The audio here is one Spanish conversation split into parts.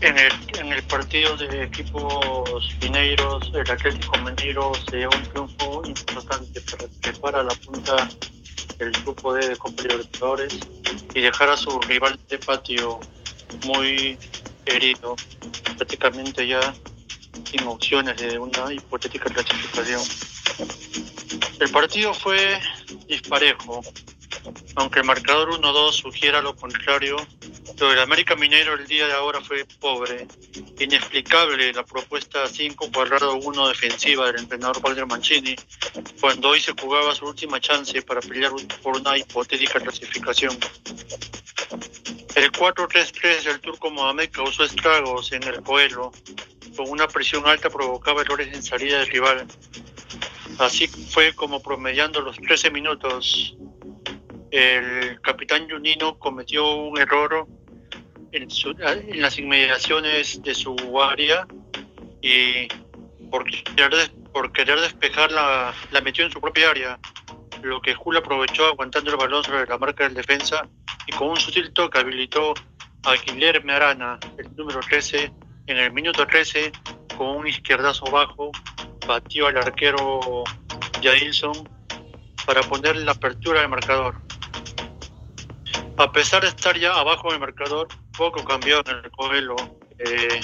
En el, en el partido de equipos mineiros, el Atlético Mineiro se dio un triunfo importante para trepar a la punta del grupo de competidores y dejar a su rival de patio muy herido, prácticamente ya sin opciones de una hipotética clasificación. El partido fue disparejo, aunque el marcador 1-2 sugiera lo contrario, lo del América Minero el día de ahora fue pobre, inexplicable la propuesta 5 cuadrado 1 defensiva del entrenador Walter Mancini, cuando hoy se jugaba su última chance para pelear por una hipotética clasificación. El 4-3-3 del turco Mohamed causó estragos en el Coelho, con una presión alta provocaba errores en salida del rival. Así fue como promediando los 13 minutos el capitán Junino cometió un error en, las inmediaciones de su área y por querer, por querer despejar la, metió en su propia área, lo que Julio aprovechó aguantando el balón sobre la marca del defensa y con un sutil toque habilitó a Guillermo Arana, el número 13, en el minuto 13, con un izquierdazo bajo, batió al arquero Jadilson para poner la apertura del marcador. A pesar de estar ya abajo del marcador, poco cambió en el Coelho. Eh,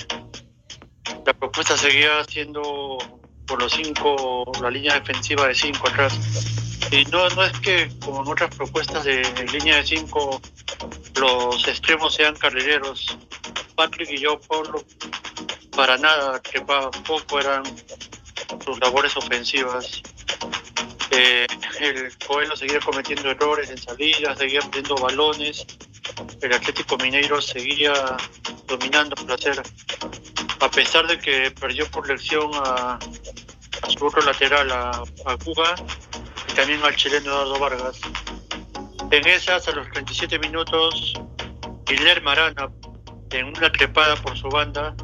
la propuesta seguía siendo por los cinco, la línea defensiva de cinco atrás. Y no, no es que como en otras propuestas de, línea de cinco los extremos sean carrileros. Patrick y yo, Pablo, para nada, que poco eran sus labores ofensivas. Eh, el Coelho seguía cometiendo errores en salidas, seguía perdiendo balones. El Atlético Mineiro seguía dominando el placer, a pesar de que perdió por lección a, su otro lateral, a, a Cuba, y también al chileno Eduardo Vargas. En esas, a los 37 minutos, Guillermo Arana, en una trepada por su banda,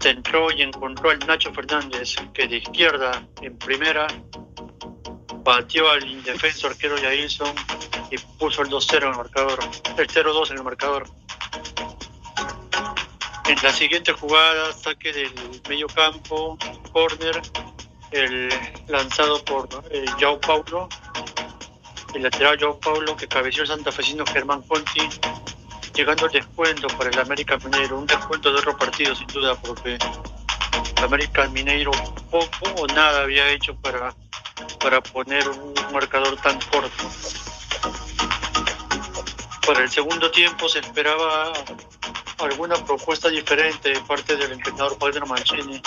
centró y encontró al Nacho Fernández, que de izquierda en primera batió al indefenso arquero Yailson y puso el 2-0 en el marcador, el 0-2 en el marcador. En la siguiente jugada, saque del medio campo, corner, el lanzado por eh, Joao Paulo, el lateral Joao Paulo que cabeció el santafesino Germán Conti, llegando al descuento para el América Mineiro, un descuento de otro partido sin duda, porque el América Mineiro poco o nada había hecho para para poner un marcador tan corto. Para el segundo tiempo se esperaba alguna propuesta diferente de parte del entrenador Padre Mancini,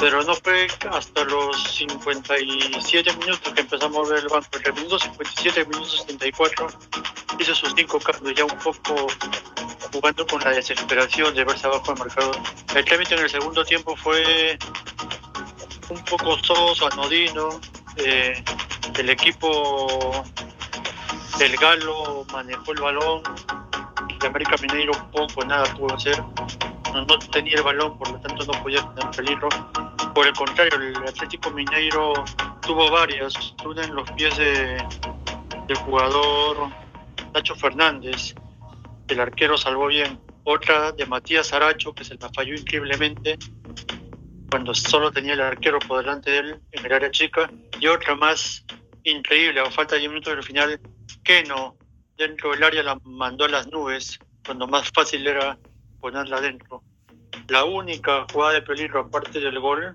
pero no fue hasta los 57 minutos que empezamos a ver el banco. En el minuto 57, minuto 74, hizo sus cinco cambios, ya un poco jugando con la desesperación de verse abajo del marcador. El trámite en el segundo tiempo fue un poco soso, anodino, el equipo del Galo manejó el balón, el América Mineiro poco nada pudo hacer, no, tenía el balón, por lo tanto no podía tener peligro. Por el contrario, el Atlético Mineiro tuvo varias, una en los pies de, del jugador Nacho Fernández, el arquero salvó bien, otra de Matías Aracho, que se la falló increíblemente, cuando solo tenía el arquero por delante de él en el área chica, y otra más increíble, a falta de 10 minutos del final, que no, dentro del área la mandó a las nubes, cuando más fácil era ponerla dentro. La única jugada de peligro aparte del gol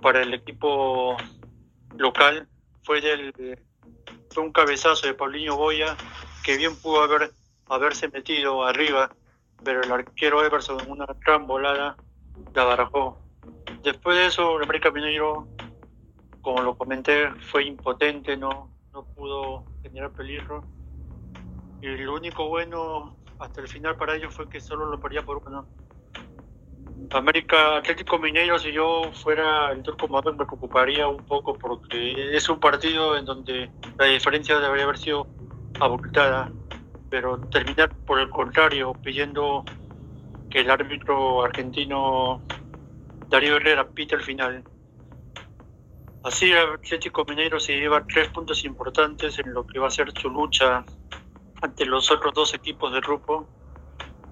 para el equipo local fue del fue un cabezazo de Paulinho Boya que bien pudo haber haberse metido arriba, pero el arquero Everson en una gran volada la barajó Después de eso, el América Mineiro, como lo comenté, fue impotente, no, no pudo generar peligro. Y lo único bueno hasta el final para ellos fue que solo lo perdía por uno. América Atlético Mineiro, si yo fuera el turco me preocuparía un poco porque es un partido en donde la diferencia debería haber sido abultada, pero terminar por el contrario pidiendo que el árbitro argentino Darío Herrera pita el final. Así el Atlético Mineiro se lleva tres puntos importantes en lo que va a ser su lucha ante los otros dos equipos del grupo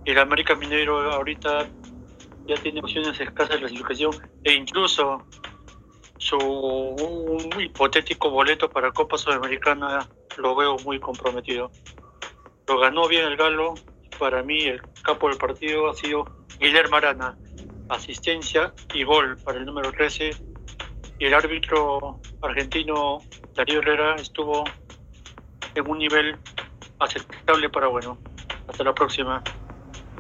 el América Mineiro ahorita ya tiene opciones escasas de clasificación e incluso su hipotético boleto para Copa Sudamericana lo veo muy comprometido. Lo ganó bien el Galo, para mí el capo del partido ha sido Guillermo Arana, asistencia y gol para el número 13 y el árbitro argentino Darío Herrera estuvo en un nivel aceptable para bueno. Hasta la próxima.